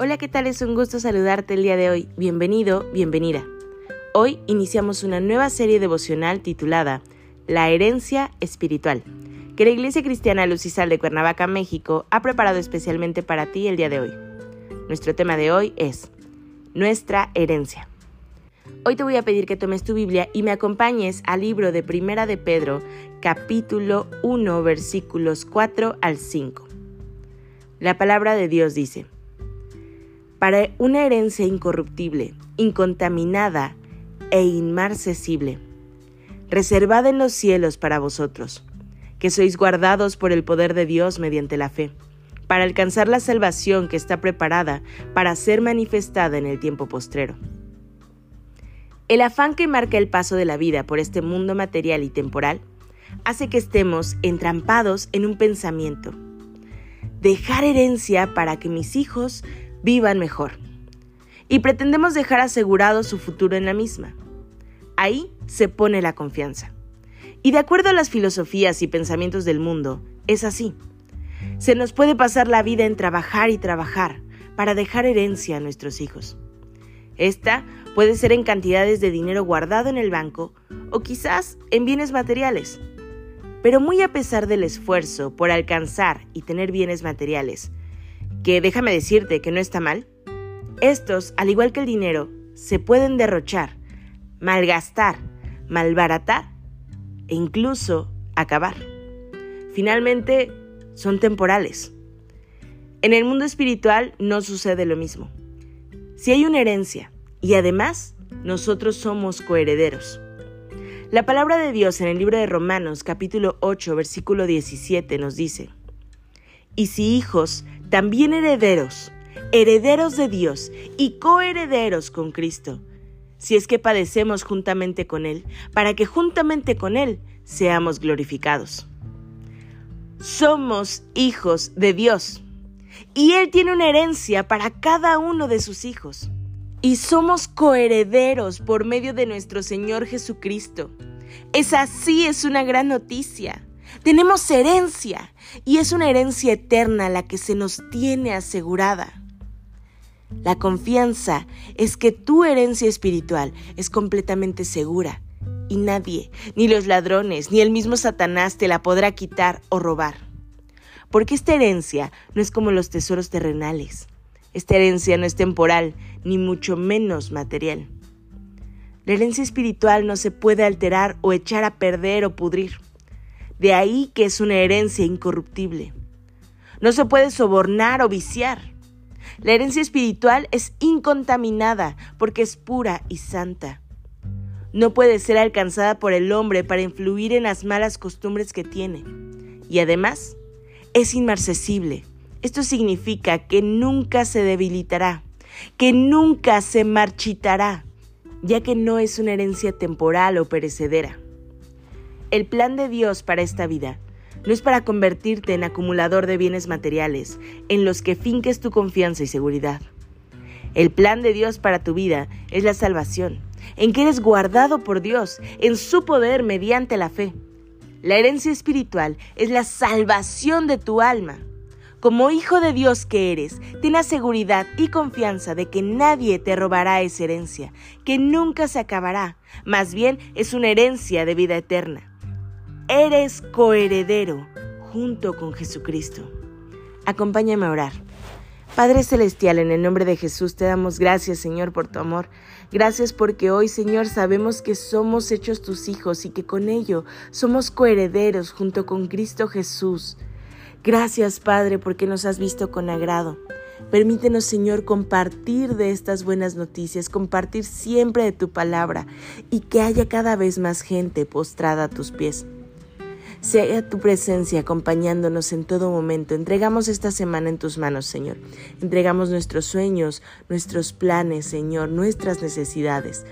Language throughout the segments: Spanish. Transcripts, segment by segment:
Hola, ¿qué tal? Es un gusto saludarte el día de hoy. Bienvenido, bienvenida. Hoy iniciamos una nueva serie devocional titulada La herencia espiritual, que la Iglesia Cristiana Lucisal de Cuernavaca, México, ha preparado especialmente para ti el día de hoy. Nuestro tema de hoy es Nuestra herencia. Hoy te voy a pedir que tomes tu Biblia y me acompañes al libro de Primera de Pedro, capítulo 1, versículos 4 al 5. La palabra de Dios dice, para una herencia incorruptible, incontaminada e inmarcesible, reservada en los cielos para vosotros, que sois guardados por el poder de Dios mediante la fe, para alcanzar la salvación que está preparada para ser manifestada en el tiempo postrero. El afán que marca el paso de la vida por este mundo material y temporal hace que estemos entrampados en un pensamiento. Dejar herencia para que mis hijos vivan mejor. Y pretendemos dejar asegurado su futuro en la misma. Ahí se pone la confianza. Y de acuerdo a las filosofías y pensamientos del mundo, es así. Se nos puede pasar la vida en trabajar y trabajar para dejar herencia a nuestros hijos. Esta puede ser en cantidades de dinero guardado en el banco o quizás en bienes materiales. Pero muy a pesar del esfuerzo por alcanzar y tener bienes materiales, que déjame decirte que no está mal. Estos, al igual que el dinero, se pueden derrochar, malgastar, malbaratar e incluso acabar. Finalmente, son temporales. En el mundo espiritual no sucede lo mismo. Si hay una herencia y además nosotros somos coherederos. La palabra de Dios en el libro de Romanos capítulo 8 versículo 17 nos dice, y si hijos, también herederos, herederos de Dios y coherederos con Cristo, si es que padecemos juntamente con Él, para que juntamente con Él seamos glorificados. Somos hijos de Dios y Él tiene una herencia para cada uno de sus hijos. Y somos coherederos por medio de nuestro Señor Jesucristo. Es así, es una gran noticia. Tenemos herencia y es una herencia eterna la que se nos tiene asegurada. La confianza es que tu herencia espiritual es completamente segura y nadie, ni los ladrones, ni el mismo Satanás te la podrá quitar o robar. Porque esta herencia no es como los tesoros terrenales. Esta herencia no es temporal, ni mucho menos material. La herencia espiritual no se puede alterar o echar a perder o pudrir. De ahí que es una herencia incorruptible. No se puede sobornar o viciar. La herencia espiritual es incontaminada porque es pura y santa. No puede ser alcanzada por el hombre para influir en las malas costumbres que tiene. Y además, es inmarcesible. Esto significa que nunca se debilitará, que nunca se marchitará, ya que no es una herencia temporal o perecedera. El plan de Dios para esta vida no es para convertirte en acumulador de bienes materiales en los que finques tu confianza y seguridad. El plan de Dios para tu vida es la salvación, en que eres guardado por Dios, en su poder mediante la fe. La herencia espiritual es la salvación de tu alma. Como hijo de Dios que eres, ten la seguridad y confianza de que nadie te robará esa herencia, que nunca se acabará, más bien es una herencia de vida eterna eres coheredero junto con Jesucristo. Acompáñame a orar. Padre Celestial, en el nombre de Jesús te damos gracias, Señor, por tu amor. Gracias porque hoy, Señor, sabemos que somos hechos tus hijos y que con ello somos coherederos junto con Cristo Jesús. Gracias, Padre, porque nos has visto con agrado. Permítenos, Señor, compartir de estas buenas noticias, compartir siempre de tu palabra y que haya cada vez más gente postrada a tus pies. Sea tu presencia acompañándonos en todo momento. Entregamos esta semana en tus manos, Señor. Entregamos nuestros sueños, nuestros planes, Señor, nuestras necesidades,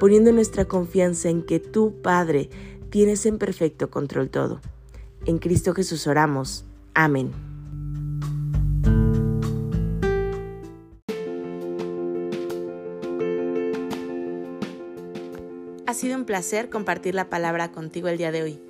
poniendo nuestra confianza en que tú, Padre, tienes en perfecto control todo. En Cristo Jesús oramos. Amén. Ha sido un placer compartir la palabra contigo el día de hoy